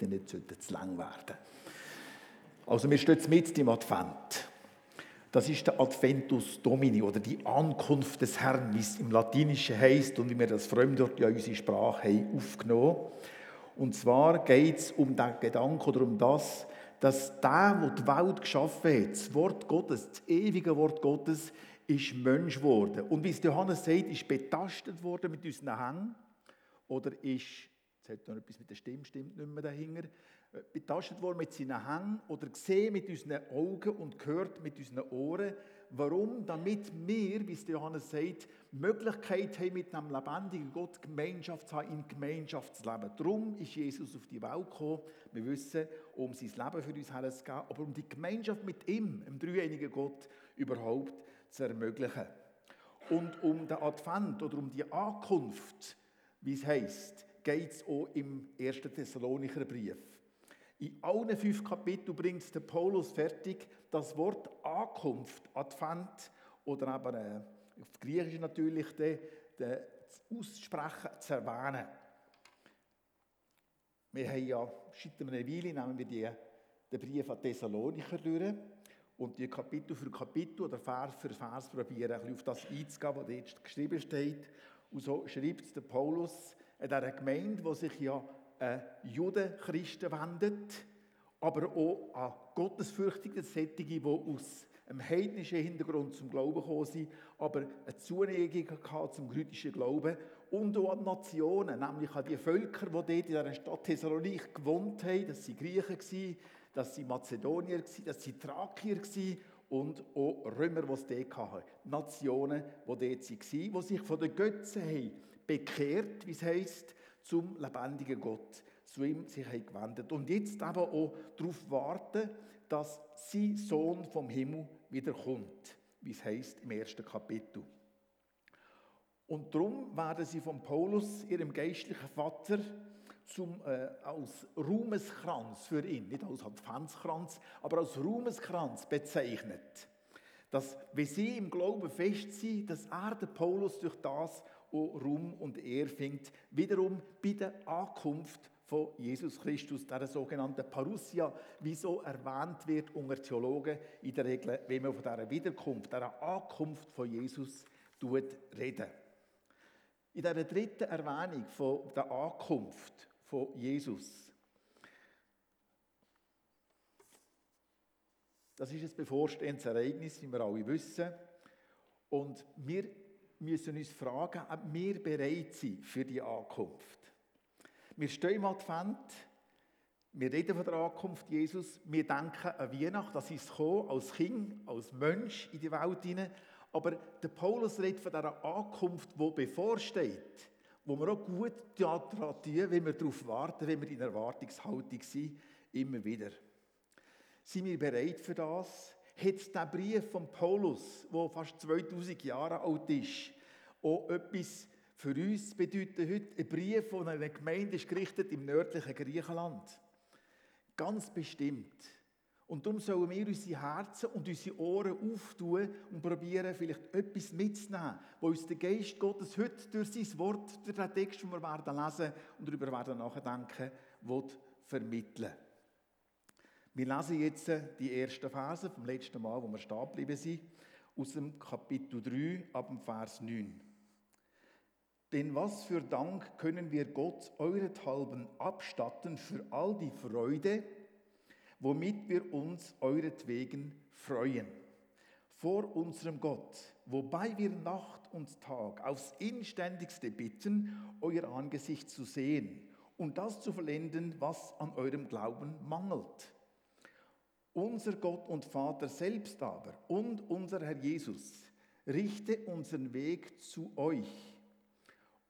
Predigten nicht zu lang werden Also wir stehen mit im Advent. Das ist der Adventus Domini oder die Ankunft des Herrn, wie es im Latinischen heißt und wie wir das Fremdwort ja in unsere Sprache haben aufgenommen. Und zwar geht es um den Gedanken oder um das, dass der, der die Welt geschaffen hat, das Wort Gottes, das ewige Wort Gottes, ist Mensch geworden. Und wie es Johannes sagt, ist betastet worden mit unseren Hängen oder ist, hat noch etwas mit der Stimme, stimmt nicht mehr dahinter, äh, betastet worden mit seinen Hängen oder gesehen mit unseren Augen und gehört mit unseren Ohren. Warum? Damit wir, wie es Johannes sagt, Möglichkeit haben, mit einem lebendigen Gott Gemeinschaft zu haben, in Gemeinschaft zu leben. Darum ist Jesus auf die Welt gekommen. Wir wissen, um sein Leben für uns herzugeben, aber um die Gemeinschaft mit ihm, dem dreieinigen Gott, überhaupt zu ermöglichen. Und um den Advent oder um die Ankunft, wie es heißt, geht es auch im 1. Thessalonicher Brief. In allen fünf Kapiteln bringt der Paulus fertig, das Wort Ankunft, Advent oder eben äh, auf Griechisch natürlich, de, de, aussprechen, zu erwähnen. Wir haben ja, seit einer Weile nehmen wir die, den Brief an Thessalonicher durch und die Kapitel für Kapitel oder Vers für Vers probieren, ein bisschen auf das einzugehen, was dort geschrieben steht. Und so schreibt der Paulus in dieser Gemeinde, die sich ja an Judenchristen wendet, aber auch an gottesfürchtige Sättige, die aus einem heidnischen Hintergrund zum Glauben gekommen sind, aber eine Zuneigung zum jüdischen Glauben und auch an Nationen, nämlich an die Völker, die dort in dieser Stadt Thessalonik gewohnt haben, das waren Griechen, waren Mazedonier, das waren Thrakier und auch Römer, die es dort hatten. Nationen, die dort waren, die sich von den Götzen haben bekehrt, wie es heisst, zum lebendigen Gott, zu ihm sich haben gewendet. Und jetzt eben auch darauf warten, dass sein Sohn vom Himmel wiederkommt, wie es heisst im ersten Kapitel. Und darum werden sie von Paulus, ihrem geistlichen Vater, zum, äh, als Ruhmeskranz für ihn, nicht als Adventskranz, aber als Ruhmeskranz bezeichnet. Dass, wenn sie im Glauben fest sind, dass er, der Paulus, durch das auch Ruhm und Ehr findet, wiederum bei der Ankunft von Jesus Christus, der sogenannten Parousia, wie so erwähnt wird unter Theologen in der Regel, wenn man von dieser Wiederkunft, dieser Ankunft von Jesus reden. In dieser dritten Erwähnung von der Ankunft von Jesus. Das ist ein bevorstehendes Ereignis, wie wir alle wissen. Und wir müssen uns fragen, ob wir bereit sind für die Ankunft. Wir stehen im Advent, wir reden von der Ankunft Jesus, wir denken an Weihnachten, das ist gekommen, als Kind, als Mensch in die Welt hinein. Aber der Paulus redet von dieser Ankunft, die bevorsteht wo wir auch gut daran tun, wenn wir darauf warten, wenn wir in Erwartungshaltung sind, immer wieder. Sind wir bereit für das? Hat der Brief von Paulus, der fast 2000 Jahre alt ist, auch etwas für uns bedeutet heute? Ein Brief von einer Gemeinde ist gerichtet im nördlichen Griechenland. Ganz bestimmt. Und darum sollen wir unsere Herzen und unsere Ohren auftun und probieren, vielleicht etwas mitzunehmen, wo uns der Geist Gottes heute durch sein Wort, durch den Text, den wir werden lesen und darüber werden nachdenken, will vermitteln. Wir lesen jetzt die ersten Verse vom letzten Mal, wo wir stehen geblieben sind, aus dem Kapitel 3 ab dem Vers 9. Denn was für Dank können wir Gott eurethalben abstatten für all die Freude, womit wir uns euretwegen freuen. Vor unserem Gott, wobei wir Nacht und Tag aufs inständigste bitten, euer Angesicht zu sehen und das zu vollenden, was an eurem Glauben mangelt. Unser Gott und Vater selbst aber und unser Herr Jesus richte unseren Weg zu euch.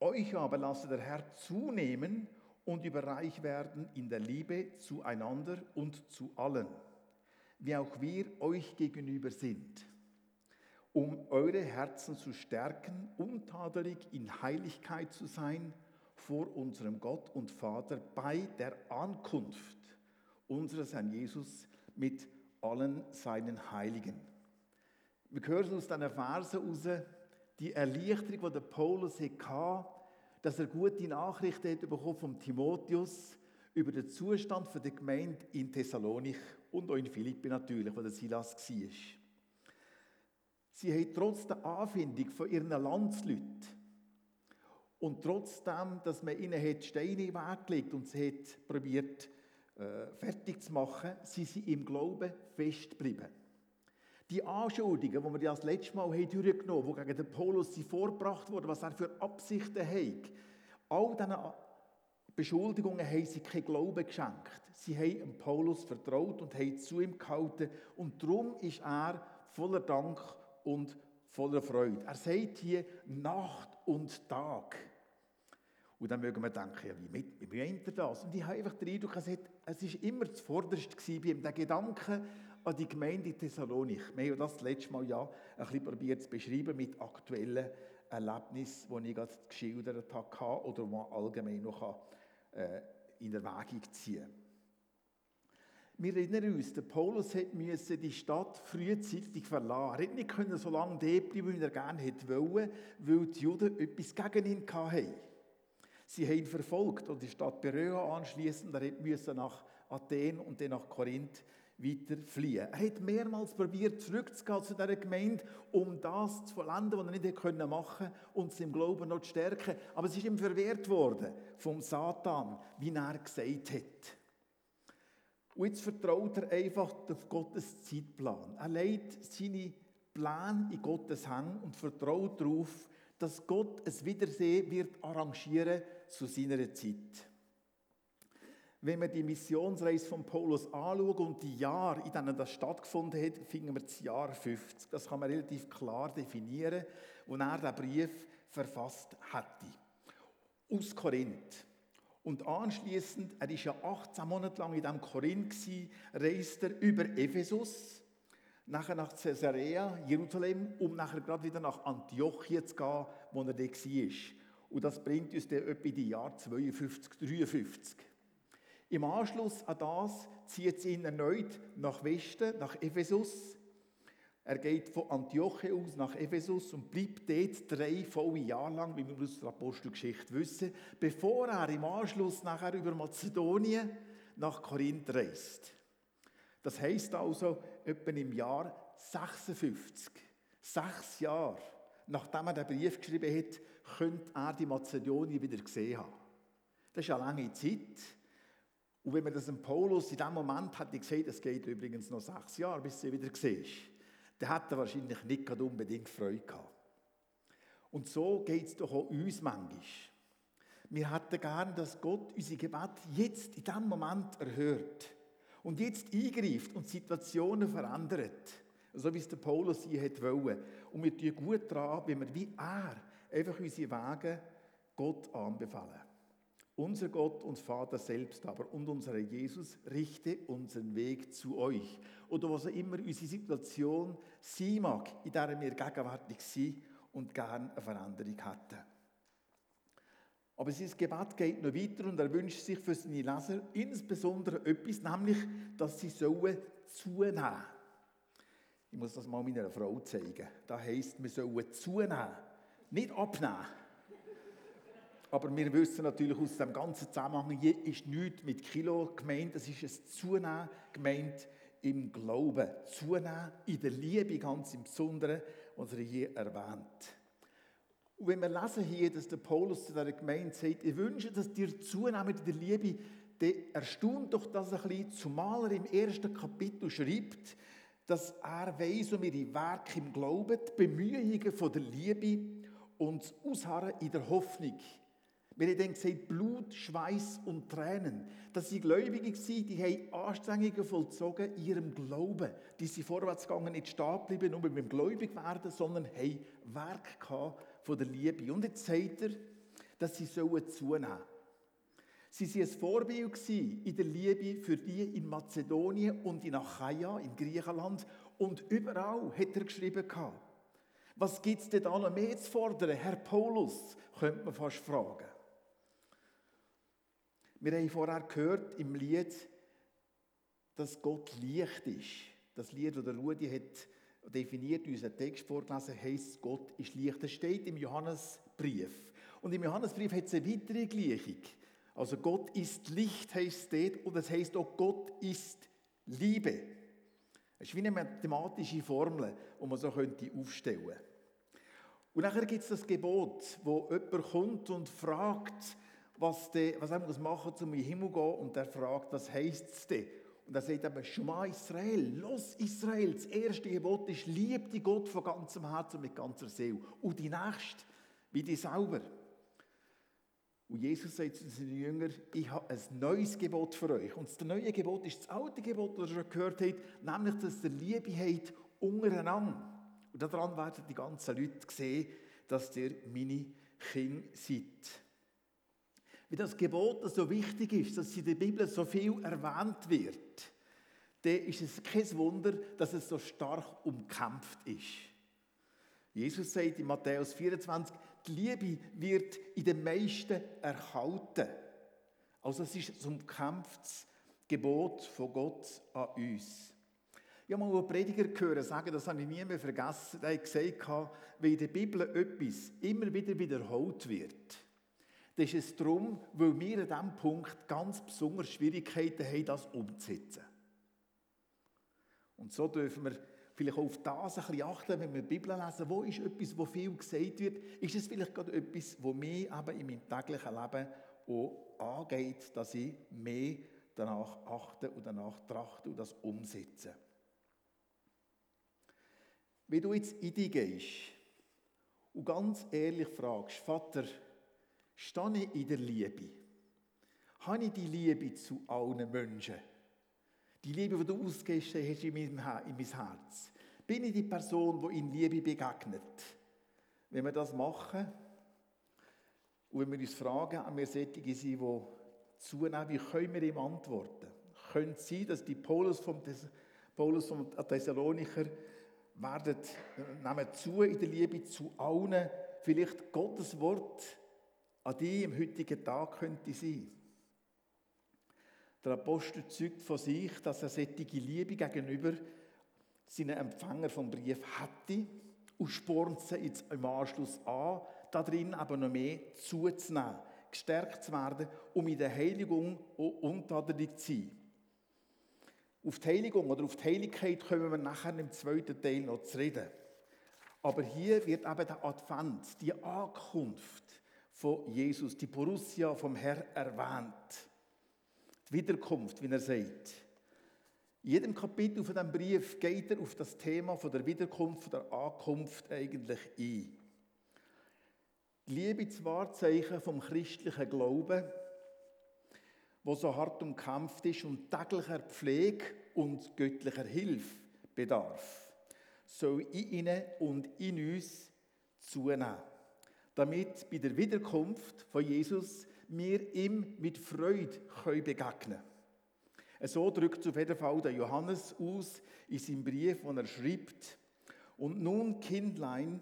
Euch aber lasse der Herr zunehmen und überreich werden in der Liebe zueinander und zu allen, wie auch wir euch gegenüber sind, um eure Herzen zu stärken, untadelig in Heiligkeit zu sein vor unserem Gott und Vater bei der Ankunft unseres Herrn Jesus mit allen seinen Heiligen. Wir hören aus diesen Versen heraus, die Erleichterung, die der Paulus hatte, dass er gute Nachrichten hat bekommen vom Timotheus über den Zustand der Gemeinde in Thessalonik und auch in Philippi natürlich, wo der Silas war. Sie haben trotz der Anfindung von ihren Landsleuten und trotzdem, dass man ihnen Steine in den Weg gelegt und sie hat probiert äh, fertig zu machen, sind sie im Glauben festgeblieben. Die Anschuldigungen, die wir das letzte Mal haben durchgenommen haben, die gegen den Paulus vorgebracht wurden, was er für Absichten hat, all diesen Beschuldigungen haben sie keinen Glauben geschenkt. Sie haben Paulus vertraut und haben zu ihm gehalten. Und darum ist er voller Dank und voller Freude. Er sagt hier Nacht und Tag. Und dann mögen wir denken, ja, wie, wie meint er das? Und ich habe einfach den Eindruck, es war immer zuvorderst bei ihm, der Gedanke an die Gemeinde in Thessalonik. Wir haben das letzte Mal ja ein bisschen probiert zu beschreiben mit aktuellen Erlebnissen, die ich gerade geschildert habe oder die man allgemein noch äh, in Erwägung ziehen kann. Wir erinnern uns, der Paulus musste die Stadt frühzeitig verlassen. Er konnte nicht so lange dort bleiben, wie er gerne hätte wollen, weil die Juden etwas gegen ihn hatten. Sie haben ihn verfolgt und die Stadt Beröa anschließend. Er musste nach Athen und dann nach Korinth weiter fliehen. Er hat mehrmals probiert, zurückzugehen zu dieser Gemeinde, um das zu vollenden, was er nicht machen konnte und sie im Glauben noch zu stärken. Aber es ist ihm verwehrt worden vom Satan, wie er gesagt hat. Und jetzt vertraut er einfach auf Gottes Zeitplan. Er legt seine Pläne in Gottes Hand und vertraut darauf, dass Gott es Wiedersehen wird arrangieren zu seiner Zeit. Wenn wir die Missionsreise von Paulus anschauen und die Jahre, in denen das stattgefunden hat, finden wir das Jahr 50. Das kann man relativ klar definieren, wo er den Brief verfasst hatte. Aus Korinth. Und anschließend, er ist ja 18 Monate lang in diesem Korinth gewesen, reist er über Ephesus, nachher nach Caesarea, Jerusalem, um nachher gerade wieder nach Antiochien zu gehen, wo er da war. Und das bringt uns dann etwa in die Jahre 52, 53. Im Anschluss an das zieht es ihn erneut nach Westen, nach Ephesus. Er geht von Antioche aus nach Ephesus und bleibt dort drei volle Jahre lang, wie wir aus der Apostelgeschichte wissen, bevor er im Anschluss nachher über Mazedonien nach Korinth reist. Das heißt also, etwa im Jahr 56, sechs Jahre, nachdem er den Brief geschrieben hat, könnte er die Mazedonien wieder gesehen haben. Das ist eine lange Zeit. Und wenn man das im Paulus in dem Moment hat gesagt, es geht übrigens noch sechs Jahre, bis sie wieder siehst, dann hat er wahrscheinlich nicht unbedingt Freude gehabt. Und so geht es doch auch uns manchmal. Wir hätten gern, dass Gott unsere Gebet jetzt in diesem Moment erhört und jetzt eingreift und Situationen verändert, so wie es der Paulus hier hat wollen. Und wir tun gut daran, wenn wir wie er einfach unsere Wege Gott anbefallen. Unser Gott und Vater selbst aber und unser Jesus richte unseren Weg zu euch. Oder was auch immer unsere Situation sein mag, in der wir gegenwärtig sind und gerne eine Veränderung hätten. Aber sein Gebet geht noch weiter und er wünscht sich für seine Leser insbesondere etwas, nämlich, dass sie sollen zunehmen. Ich muss das mal meiner Frau zeigen. Da heißt, wir sollen zunehmen, nicht abnehmen. Aber wir wissen natürlich aus dem ganzen Zusammenhang, hier ist nichts mit Kilo gemeint, es ist ein Zunehmen gemeint im Glauben. Zunehmen in der Liebe ganz im Besonderen, was er hier erwähnt. Und wenn wir lesen hier, dass der Paulus zu dieser Gemeinde sagt, ich wünsche, dass dir zunehmen in der Liebe, dann erstaunt doch das ein bisschen, zumal er im ersten Kapitel schreibt, dass er weiss um ihre Werke im Glauben, die Bemühungen von der Liebe und das Ausharren in der Hoffnung. Wir haben dann gesagt, Blut, Schweiß und Tränen. Das sind Gläubige, die haben Anstrengungen vollzogen in ihrem Glauben. Die sind vorwärts gegangen, nicht stehen geblieben, nur beim Gläubig werden, sondern haben Werk gehabt von der Liebe. Und jetzt sagt er, dass sie zunehmen sollen. Sie waren ein Vorbild in der Liebe für die in Mazedonien und in Achaia, in Griechenland. Und überall hat er geschrieben. Was gibt es denn da mehr zu fordern? Herr Paulus, könnte man fast fragen. Wir haben vorher gehört im Lied, dass Gott Licht ist. Das Lied, das Rudi hat definiert, unseren Text vorgelesen, heisst, Gott ist Licht. Das steht im Johannesbrief. Und im Johannesbrief hat es eine weitere Gleichung. Also Gott ist Licht, heißt es dort, und das heißt auch Gott ist Liebe. Es ist wie eine mathematische Formel, die man so aufstellen könnte. Und nachher gibt es das Gebot, wo jemand kommt und fragt, was, de, was er machen muss, um in den Himmel zu gehen. Und er fragt, was heisst es denn? Und er sagt eben, Schma Israel, los Israel, das erste Gebot ist, lieb die Gott von ganzem Herzen und mit ganzer Seele. Und die nächste, wie die selber. Und Jesus sagt zu seinen Jüngern, ich habe ein neues Gebot für euch. Und das neue Gebot ist das alte Gebot, das ihr schon gehört habt, nämlich, dass ihr Liebe habt untereinander. Und daran werden die ganzen Leute sehen, dass ihr meine Kinder seid. Wie das Gebot so wichtig ist, dass in der Bibel so viel erwähnt wird, dann ist es kein Wunder, dass es so stark umkämpft ist. Jesus sagt in Matthäus 24, die Liebe wird in den meisten erhalten. Also es ist ein umkämpftes Gebot von Gott an uns. Ich habe mal einen Prediger gehört sagen, das habe ich nie mehr vergessen, der hat gesagt, wenn in der Bibel etwas immer wieder wiederholt wird, dann ist es darum, weil wir an diesem Punkt ganz besonders Schwierigkeiten haben, das umzusetzen. Und so dürfen wir vielleicht auch auf das ein bisschen achten, wenn wir die Bibel lesen, wo ist etwas, wo viel gesagt wird, ist es vielleicht gerade etwas, wo mich eben in meinem täglichen Leben auch angeht, dass ich mehr danach achte und danach trachte und das umsetze. Wenn du jetzt in dich gehst und ganz ehrlich fragst, Vater, stehe ich in der Liebe? Habe ich die Liebe zu allen Menschen? Die Liebe, die du ausgehst, hast in mein Herz. Bin ich die Person, die in Liebe begegnet? Wenn wir das machen und wenn wir uns fragen, an wir solche sind, die zunehmen, wie können wir ihm antworten? Könnte es sein, dass die Paulus vom, Paulus vom Thessalonicher werden, nehmen zu in der Liebe zu allen, vielleicht Gottes Wort an die im heutigen Tag könnte sein. Der Apostel zeugt von sich, dass er solche Liebe gegenüber seinen Empfänger vom Brief hatte und spornt sie jetzt im Anschluss an, darin aber noch mehr zuzunehmen, gestärkt zu werden, um in der Heiligung untadelig zu sein. Auf die Heiligung oder auf die Heiligkeit kommen wir nachher im zweiten Teil noch zu reden. Aber hier wird eben der Advent, die Ankunft von Jesus, die Borussia vom Herr erwähnt. Die Wiederkunft, wie er sagt. In jedem Kapitel von diesem Brief geht er auf das Thema von der Wiederkunft, von der Ankunft eigentlich ein. Die Liebe das Wahrzeichen vom christlichen Glauben wo so hart umkämpft ist und täglicher Pflege und göttlicher Hilfe bedarf, soll in ihnen und in uns zunehmen, damit bei der Wiederkunft von Jesus wir ihm mit Freude begegnen können. So drückt auf jeden Fall der Johannes aus in seinem Brief, wo er schreibt, und nun, Kindlein,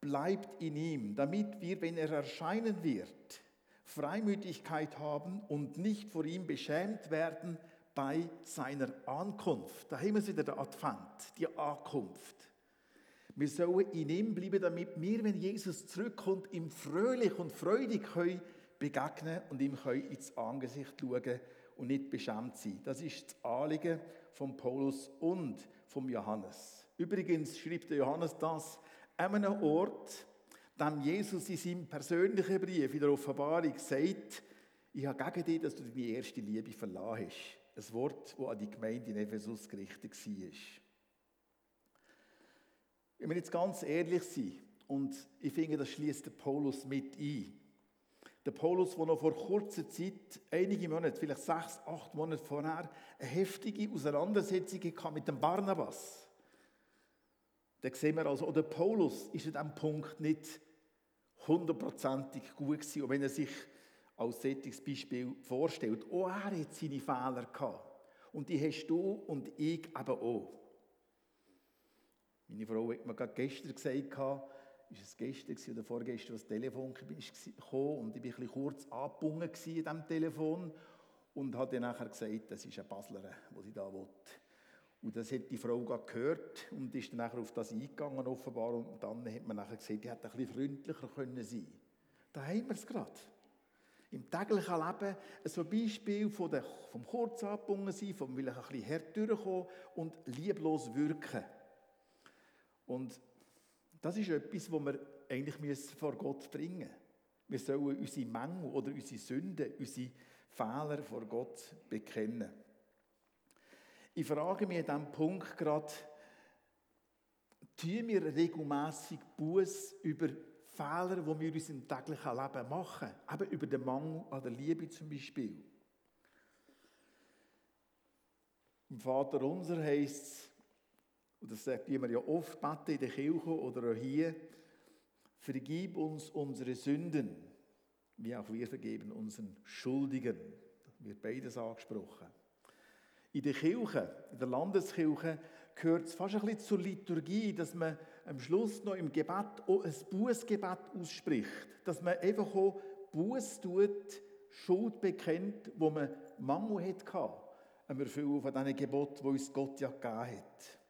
bleibt in ihm, damit wir, wenn er erscheinen wird, Freimütigkeit haben und nicht vor ihm beschämt werden bei seiner Ankunft. Da haben wir wieder der Advent, die Ankunft. Wir sollen in ihm bleiben, damit wir, wenn Jesus zurückkommt, ihm fröhlich und freudig können begegnen und ihm können ins Angesicht schauen und nicht beschämt sein. Das ist das Anliegen von Paulus und vom Johannes. Übrigens schreibt der Johannes das an einem Ort, dem Jesus in seinem persönlichen Brief in der Offenbarung sagt, ich habe gegen dich, dass du deine erste Liebe verlassen hast. Ein Wort, das an die Gemeinde in Ephesus gerichtet war. Wenn wir jetzt ganz ehrlich sind, und ich finde, das schließt der Paulus mit ein. Der Paulus, der noch vor kurzer Zeit, einige Monate, vielleicht sechs, acht Monate vorher, eine heftige Auseinandersetzung hatte mit dem Barnabas. Da sehen wir also, oder Paulus ist an diesem Punkt nicht hundertprozentig gut gewesen. Und wenn er sich als solches Beispiel vorstellt, auch er hat seine Fehler gehabt. Und die hast du und ich eben auch. Meine Frau hat mir gerade gestern gesagt, ist es gestern oder vorgestern, als das Telefon kam und ich war ein bisschen kurz angebunden an diesem Telefon und habe dann nachher gesagt, das ist eine Basler, die sie da will. Und das hat die Frau gehört und ist dann auf das eingegangen offenbar. Und dann hat man nachher gesagt, die hätte ein bisschen freundlicher können sein. Da haben wir es gerade. im täglichen Leben so ein Beispiel von der, vom kurz abgebunden sein, vom will ein bisschen härter durchkommen und lieblos wirken. Und das ist etwas, wo wir eigentlich vor Gott bringen müssen. Wir sollen unsere Mängel oder unsere Sünden, unsere Fehler vor Gott bekennen. Ich frage mich an diesem Punkt gerade, tun wir regelmässig Buß über Fehler, die wir in unserem täglichen Leben machen, eben über den Mangel an der Liebe zum Beispiel. Im Vater unser heißt es, und das sagt wir ja oft beten in der Kirche oder auch hier, vergib uns unsere Sünden, wie auch wir vergeben unseren Schuldigen. Da wird beides angesprochen. In der Kirche, in der Landeskirche, gehört es fast ein bisschen zur Liturgie, dass man am Schluss noch im Gebet auch ein Bußgebet ausspricht. Dass man einfach auch Buß tut, Schuld bekennt, wo man Mangel hatte am Erfüllen von diesen Geboten, die uns Gott ja gegeben hat.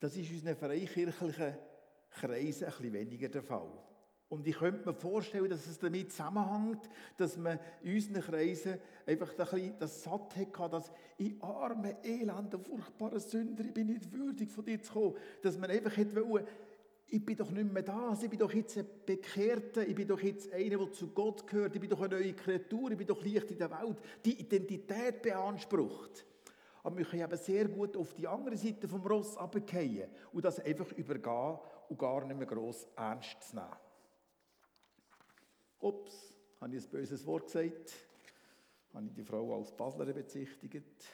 Das ist in unseren freikirchlichen Kreisen ein bisschen weniger der Fall. Und ich könnte mir vorstellen, dass es damit zusammenhängt, dass man in unseren Kreisen einfach ein bisschen das satt hat, dass ich arme, elende, furchtbare Sünder, ich bin nicht würdig, von dir zu kommen. Dass man einfach hätte wollen, ich bin doch nicht mehr da, ich bin doch jetzt ein Bekehrter, ich bin doch jetzt einer, der zu Gott gehört, ich bin doch eine neue Kreatur, ich bin doch Licht in der Welt. Die Identität beansprucht. Aber wir können eben sehr gut auf die andere Seite vom Ross runterfallen und das einfach übergehen und gar nicht mehr gross ernst nehmen. Ups, habe ich ein böses Wort gesagt? Habe ich die Frau als Baslerin bezichtigt?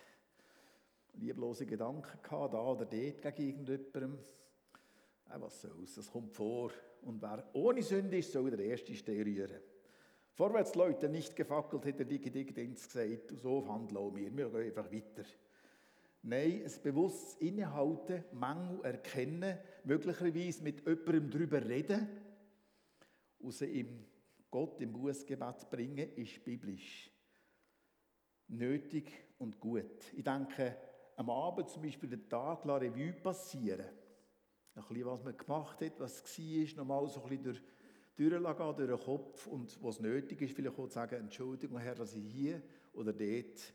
Lieblose Gedanken gehabt, da oder dort gegen irgendjemandem? Äh, was soll's, das kommt vor. Und wer ohne Sünde ist, soll der Erste stehen rühren. Vorwärts, Leute, nicht gefackelt, hat der dicke Dickdings gesagt. So handeln wir. Wir gehen einfach weiter. Nein, ein bewusstes Innehalten, Mängel erkennen, möglicherweise mit jemandem darüber reden und sie im Gott im Bußgebet bringen, ist biblisch. Nötig und gut. Ich denke, am Abend zum Beispiel den Tag la Revue passieren. Ein bisschen, was man gemacht hat, was war, nochmal so ein bisschen durch, durch den Kopf und was nötig ist, vielleicht auch zu sagen, Entschuldigung, Herr, dass ich hier oder dort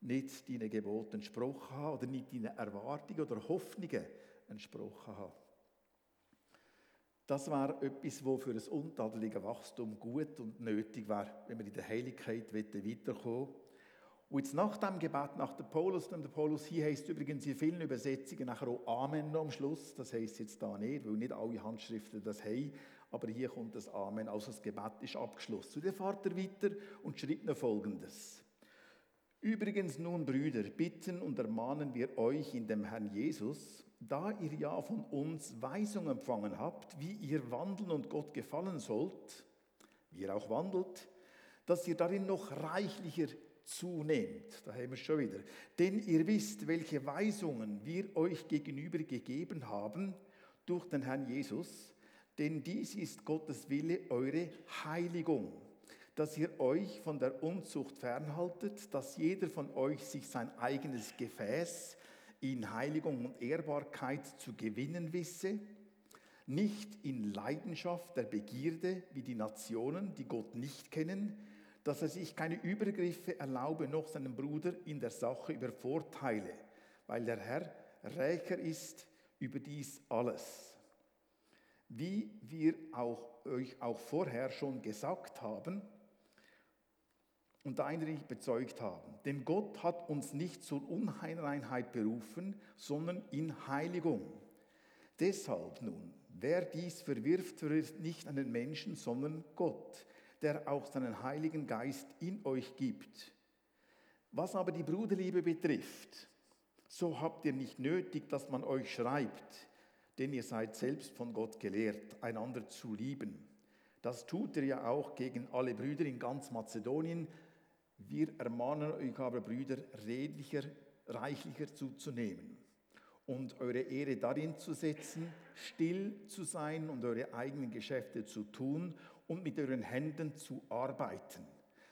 nicht deinen Geboten entsprochen habe oder nicht deinen Erwartungen oder Hoffnungen entsprochen habe. Das wäre etwas, was für ein untadeliges Wachstum gut und nötig wäre, wenn wir in der Heiligkeit weiterkommen Und jetzt nach dem Gebet, nach dem Paulus, dem der Paulus hier heißt übrigens in vielen Übersetzungen nachher auch Amen am Schluss. Das heißt jetzt da nicht, weil nicht alle Handschriften das haben. Aber hier kommt das Amen, also das Gebet ist abgeschlossen. Zu der fährt er weiter und schreibt noch Folgendes. Übrigens nun, Brüder, bitten und ermahnen wir euch in dem Herrn Jesus, da ihr ja von uns Weisung empfangen habt, wie ihr wandeln und Gott gefallen sollt, wie ihr auch wandelt, dass ihr darin noch reichlicher zunehmt. Da haben wir es schon wieder. Denn ihr wisst, welche Weisungen wir euch gegenüber gegeben haben durch den Herrn Jesus, denn dies ist Gottes Wille, eure Heiligung dass ihr euch von der Unzucht fernhaltet, dass jeder von euch sich sein eigenes Gefäß in Heiligung und Ehrbarkeit zu gewinnen wisse, nicht in Leidenschaft der Begierde wie die Nationen, die Gott nicht kennen, dass er sich keine Übergriffe erlaube, noch seinem Bruder in der Sache übervorteile, weil der Herr reicher ist über dies alles. Wie wir auch, euch auch vorher schon gesagt haben, und eindringlich bezeugt haben. Denn Gott hat uns nicht zur Unreinheit berufen, sondern in Heiligung. Deshalb nun, wer dies verwirft, verwirft nicht an den Menschen, sondern Gott, der auch seinen Heiligen Geist in euch gibt. Was aber die Bruderliebe betrifft, so habt ihr nicht nötig, dass man euch schreibt, denn ihr seid selbst von Gott gelehrt, einander zu lieben. Das tut ihr ja auch gegen alle Brüder in ganz Mazedonien, wir ermahnen euch aber, Brüder, redlicher, reichlicher zuzunehmen und eure Ehre darin zu setzen, still zu sein und eure eigenen Geschäfte zu tun und mit euren Händen zu arbeiten,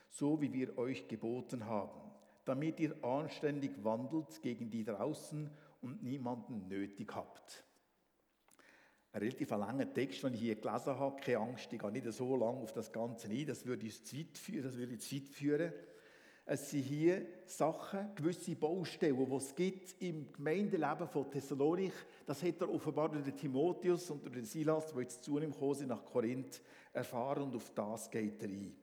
so wie wir euch geboten haben, damit ihr anständig wandelt gegen die draußen und niemanden nötig habt. ein relativ langer Text, den ich hier gelesen habe. Keine Angst, ich gehe nicht so lange auf das Ganze ein. Das würde uns zu weit führen. Das würde zu weit führen. Es sind hier Sachen, gewisse Baustellen, die es gibt im Gemeindeleben von Thessalonik. Das hat er offenbar durch den Timotheus und durch den Silas, die jetzt zu ihm gekommen sind, nach Korinth, erfahren und auf das geht er ein.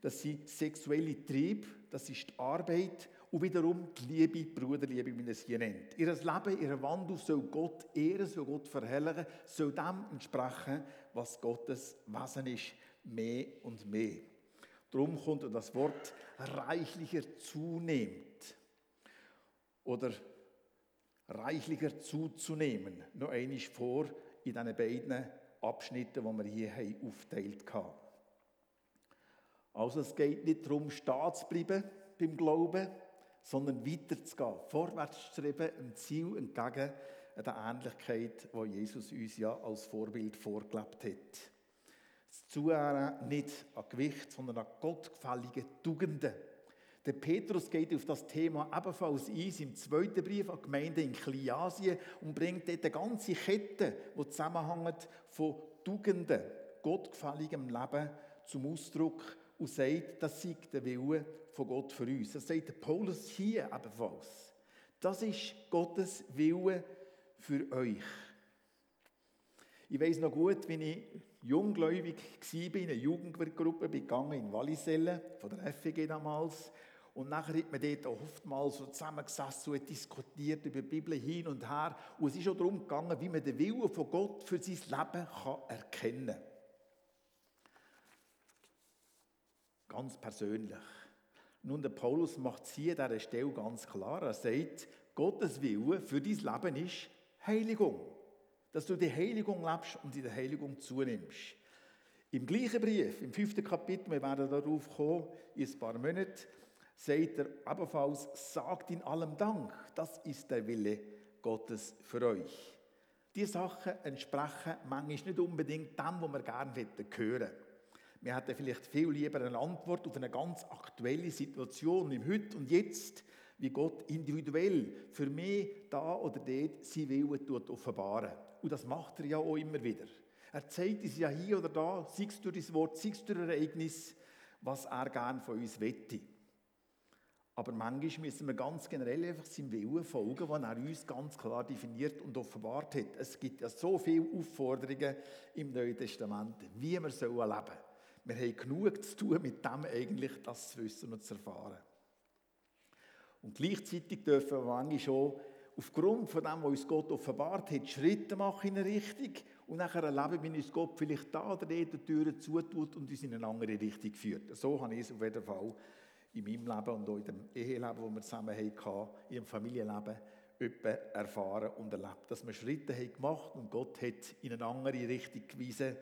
Das sind sexuelle Triebe, das ist die Arbeit und wiederum die Liebe, Bruderliebe, wie man es hier nennt. Ihr Leben, ihr Wandel soll Gott ehren, soll Gott verherrlichen, soll dem entsprechen, was Gottes Wesen ist, mehr und mehr. Darum kommt das Wort reichlicher zunehmend oder reichlicher zuzunehmen noch einmal vor in diesen beiden Abschnitten, die wir hier haben aufteilt haben. Also es geht nicht darum, stehen zu bleiben beim Glauben, sondern weiterzugehen, vorwärts zu streben, einem Ziel entgegen der Ähnlichkeit, die Jesus uns ja als Vorbild vorgelebt hat. Zuhören nicht an Gewicht, sondern an gottgefällige Tugenden. Der Petrus geht auf das Thema ebenfalls ein, im zweiten Brief an Gemeinde in Kliasien und bringt dort eine ganze Kette, die zusammenhängt von Tugenden, gottgefälligem Leben zum Ausdruck und sagt, das sei der Wille von Gott für uns. Das sagt Paulus hier ebenfalls. Das ist Gottes Wille für euch. Ich weiß noch gut, wenn ich junggläubig war, in einer Jugendgruppe gegangen in Wallisellen, von der FEG damals. Und nachher hat man dort oftmals so zusammengesessen und diskutiert über die Bibel hin und her. Und es ist auch darum gegangen, wie man den Willen von Gott für sein Leben kann erkennen kann. Ganz persönlich. Nun, der Paulus macht es hier an dieser Stelle ganz klar. Er sagt, Gottes Wille für dein Leben ist Heiligung. Dass du die Heiligung lebst und in der Heiligung zunimmst. Im gleichen Brief, im fünften Kapitel, wir werden darauf kommen, in ein paar Monaten, sagt er ebenfalls, sagt in allem Dank. Das ist der Wille Gottes für euch. Diese Sachen entsprechen manchmal nicht unbedingt dem, was wir gerne hören wollen. Wir hätten vielleicht viel lieber eine Antwort auf eine ganz aktuelle Situation im Heute und Jetzt, wie Gott individuell für mich da oder dort sein Willen offenbaren. Und das macht er ja auch immer wieder. Er zeigt uns ja hier oder da, sei es durch das Wort, sei es durch ein Ereignis, was er gerne von uns wette. Aber manchmal müssen wir ganz generell einfach seinem Willen folgen, den er uns ganz klar definiert und offenbart hat. Es gibt ja so viele Aufforderungen im Neuen Testament, wie wir leben sollen. Wir haben genug zu tun mit dem eigentlich, das zu wissen und zu erfahren. Und gleichzeitig dürfen wir manchmal schon aufgrund von dem, was uns Gott offenbart hat, Schritte machen in eine Richtung und nachher erleben, wie uns Gott vielleicht da oder dort die Türen zutut und uns in eine andere Richtung führt. So habe ich es auf jeden Fall in meinem Leben und auch in dem Eheleben, das wir zusammen hatten, in dem Familienleben, erfahren und erlebt. Dass wir Schritte haben gemacht und Gott hat in eine andere Richtung gewiesen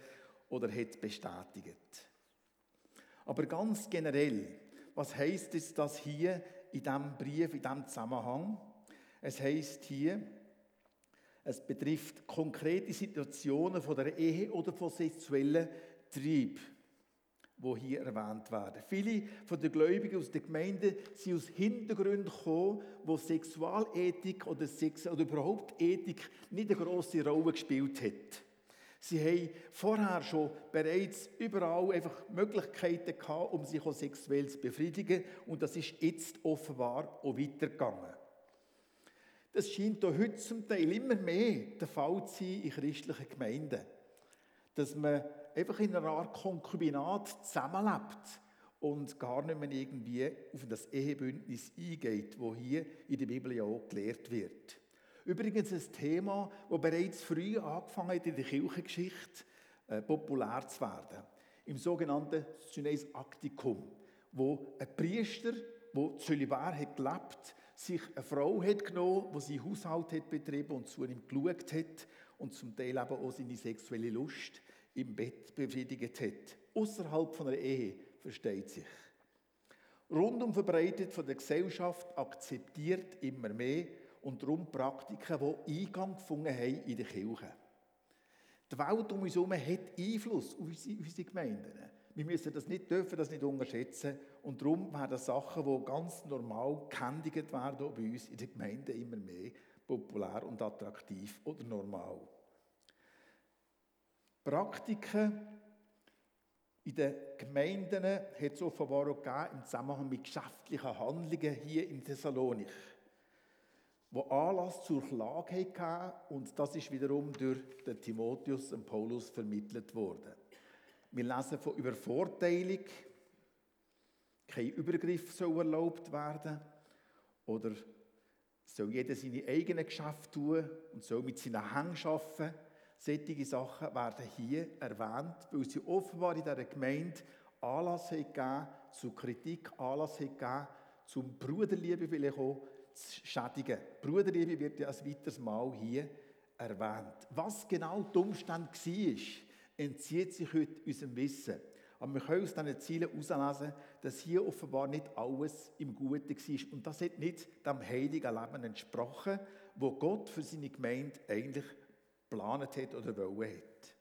oder hat bestätigt. Aber ganz generell, was heißt es das hier in diesem Brief, in diesem Zusammenhang? Es heißt hier, es betrifft konkrete Situationen von der Ehe oder von sexuellen Trieb, wo hier erwähnt werden. Viele von den Gläubigen aus der Gemeinde sind aus Hintergründen gekommen, wo Sexualethik oder, Sex oder überhaupt Ethik nicht eine große Rolle gespielt hat. Sie haben vorher schon bereits überall einfach Möglichkeiten gehabt, um sich auch sexuell zu befriedigen. Und das ist jetzt offenbar auch weitergegangen. Das scheint auch heute zum Teil immer mehr der Fall zu sein in christlichen Gemeinden. Dass man einfach in einer Art Konkubinat zusammenlebt und gar nicht mehr irgendwie auf das Ehebündnis eingeht, wo hier in der Bibel ja auch gelehrt wird. Übrigens ein Thema, das bereits früh angefangen hat in der Kirchengeschichte äh, populär zu werden. Im sogenannten Synäis Aktikum, wo ein Priester, der zölibar hat gelebt, sich eine Frau hat genommen, die seinen Haushalt hat betrieben und zu ihm geschaut hat und zum Teil eben auch seine sexuelle Lust im Bett befriedigt hat. Außerhalb von einer Ehe, versteht sich. Rundum verbreitet von der Gesellschaft, akzeptiert immer mehr und darum Praktiken, die Eingang gefunden haben in die Kirche. Die Welt um uns herum hat Einfluss auf unsere Gemeinden. Wir müssen das nicht, dürfen das nicht unterschätzen. Und darum werden Sachen, die ganz normal gehändigt werden, bei uns in den Gemeinden immer mehr populär und attraktiv oder normal. Praktiken in den Gemeinden hat es offenbar auch gegeben, im Zusammenhang mit geschäftlichen Handlungen hier in Thessalonik, wo Anlass zur Klage hatten und das ist wiederum durch den Timotheus und Paulus vermittelt worden. Wir lesen von Übervorteilung, kein Übergriff soll erlaubt werden oder soll jeder seine eigenen Geschäfte tun und soll mit seinen Händen arbeiten. Solche Sachen werden hier erwähnt, weil sie offenbar in dieser Gemeinde Anlass gegeben zu Kritik, Anlass gegeben zum Bruderliebe vielleicht auch zu schädigen. Bruderliebe wird ja ein weiteres Mal hier erwähnt. Was genau die Umstände war, entzieht sich heute unserem Wissen. Aber wir können aus diesen Zielen herauslesen, dass hier offenbar nicht alles im Guten war. Und das hat nicht dem heiligen Leben entsprochen, wo Gott für seine Gemeinde eigentlich geplant hat oder wollen hat.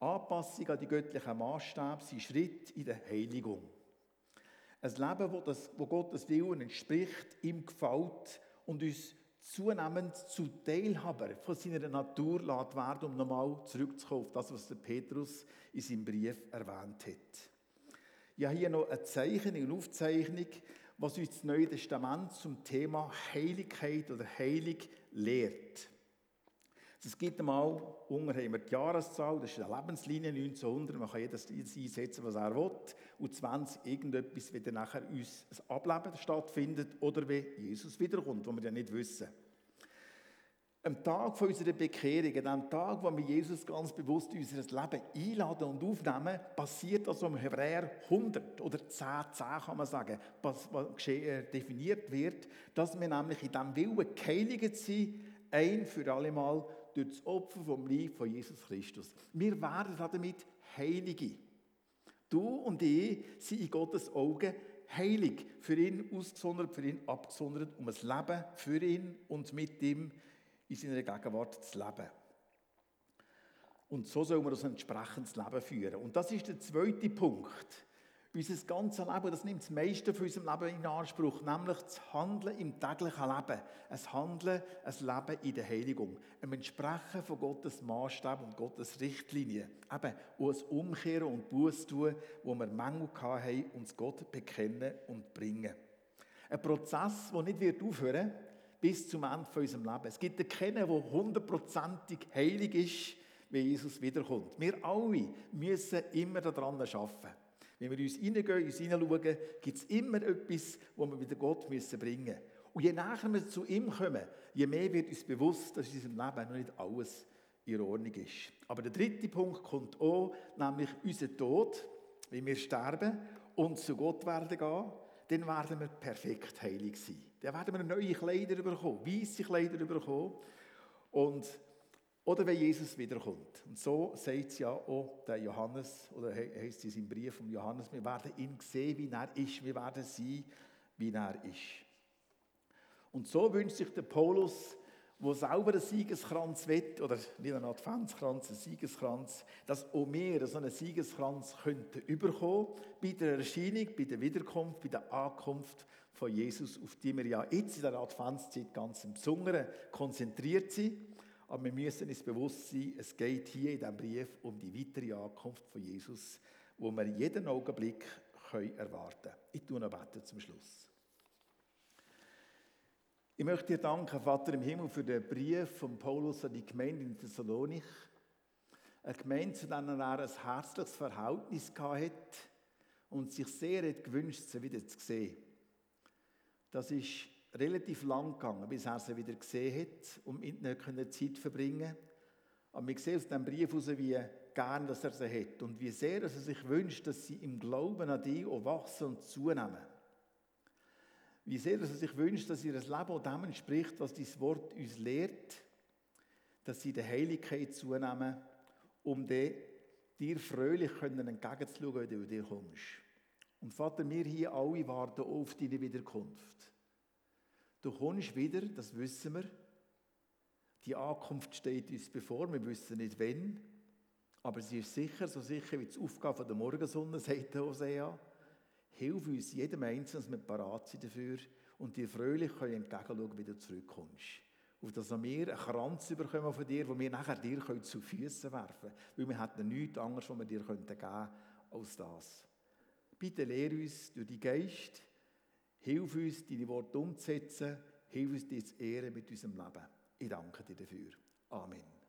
Anpassung an die göttlichen Maßstäbe sind Schritt in der Heiligung. Ein Leben, wo, das, wo Gottes Willen entspricht, ihm gefällt und uns zunehmend zu Teilhaber von seiner Natur lässt werden, um nochmal zurückzukommen auf das, was der Petrus in seinem Brief erwähnt hat. Ich habe hier noch eine Zeichnung, eine Aufzeichnung, was uns das Neue Testament zum Thema Heiligkeit oder Heilig lehrt. Es gibt einmal, unten haben wir die Jahreszahl, das ist eine Lebenslinie 1900, man kann jedes einsetzen, was er will, und 20 irgendetwas, wie dann nachher uns ein Ableben stattfindet oder wie Jesus wiederkommt, wo wir ja nicht wissen. Am Tag von unserer Bekehrung, an dem Tag, wo wir Jesus ganz bewusst in unser Leben einladen und aufnehmen, passiert also im Hebräer 100 oder 10, 10 kann man sagen, was äh, definiert wird, dass wir nämlich in diesem Willen geheiligt sind, ein für alle Mal durch das Opfer vom Leib von Jesus Christus. Wir werden damit Heilige. Du und ich sind in Gottes Augen heilig, für ihn ausgesondert, für ihn abgesondert, um ein Leben für ihn und mit ihm in seiner Gegenwart zu leben. Und so sollen wir das entsprechendes Leben führen. Und das ist der zweite Punkt. Unser ganzes Leben, das nimmt das meiste von unserem Leben in Anspruch, nämlich das Handeln im täglichen Leben. Ein Handeln, ein Leben in der Heiligung. Ein Entsprechen von Gottes Maßstab und Gottes Richtlinien. Eben, und ein Umkehren und Buß tun, wo wir Mängel haben, uns Gott bekennen und bringen. Ein Prozess, der nicht wird aufhören bis zum Ende von unserem Leben. Es gibt keinen, der hundertprozentig heilig ist, wenn Jesus wiederkommt. Wir alle müssen immer daran arbeiten. Wenn wir uns hineingehen, uns hineinschauen, gibt es immer etwas, wo wir wieder Gott müssen bringen müssen. Und je näher wir zu ihm kommen, je mehr wird uns bewusst, dass in unserem Leben noch nicht alles in Ordnung ist. Aber der dritte Punkt kommt auch, nämlich unser Tod, wenn wir sterben und zu Gott werden gehen, dann werden wir perfekt heilig sein. Dann werden wir neue Kleider bekommen, weiße Kleider bekommen. Und oder wenn Jesus wiederkommt. Und so sagt es ja auch der Johannes, oder heißt es im Brief von Johannes, wir werden ihn sehen, wie er ist, wir werden sein, wie er ist. Und so wünscht sich der Paulus, wo selber einen Siegeskranz will, oder nicht einen Adventskranz, einen Siegeskranz, dass auch wir so einen Siegeskranz könnten überkommen bei der Erscheinung, bei der Wiederkunft, bei der Ankunft von Jesus, auf die wir ja jetzt in der Adventszeit ganz im Besonderen konzentriert sind. Aber wir müssen uns bewusst sein, es geht hier in diesem Brief um die weitere Ankunft von Jesus, wo wir jeden Augenblick können erwarten können. Ich tue noch beten zum Schluss. Ich möchte dir danken, Vater im Himmel, für den Brief von Paulus an die Gemeinde in Thessalonik. Eine Gemeinde, zu der er ein herzliches Verhältnis hatte und sich sehr hat gewünscht, sie wieder zu sehen. Das ist relativ lang gegangen, bis er sie wieder gesehen hat und mit ihnen Zeit verbringen konnte. Aber wir sehen aus diesem Brief heraus, wie gern dass er sie hat und wie sehr dass er sich wünscht, dass sie im Glauben an dich auch wachsen und zunehmen. Wie sehr dass er sich wünscht, dass ihr Leben auch dem entspricht, was dieses Wort uns lehrt, dass sie der Heiligkeit zunehmen, um dir fröhlich entgegenzuschauen, wenn du dir kommst. Und Vater, wir hier alle warten auf deine Wiederkunft. Du kommst wieder, das wissen wir. Die Ankunft steht uns bevor, wir wissen nicht wann. Aber sie ist sicher, so sicher wie die Aufgabe der Morgensonne, sagt Hosea. Hilf uns jedem Einzelnen, dass wir parat sind dafür und dir fröhlich können entgegenschauen, wie du zurückkommst. auf dass wir einen Kranz bekommen von dir, den wir nachher dir zu Füßen werfen können. Weil wir hätten nichts anderes, was wir dir geben könnten, als das. Bitte lehre uns durch die Geist, hilf uns, deine Worte umzusetzen, hilf uns, dir zu ehren mit unserem Leben. Ich danke dir dafür. Amen.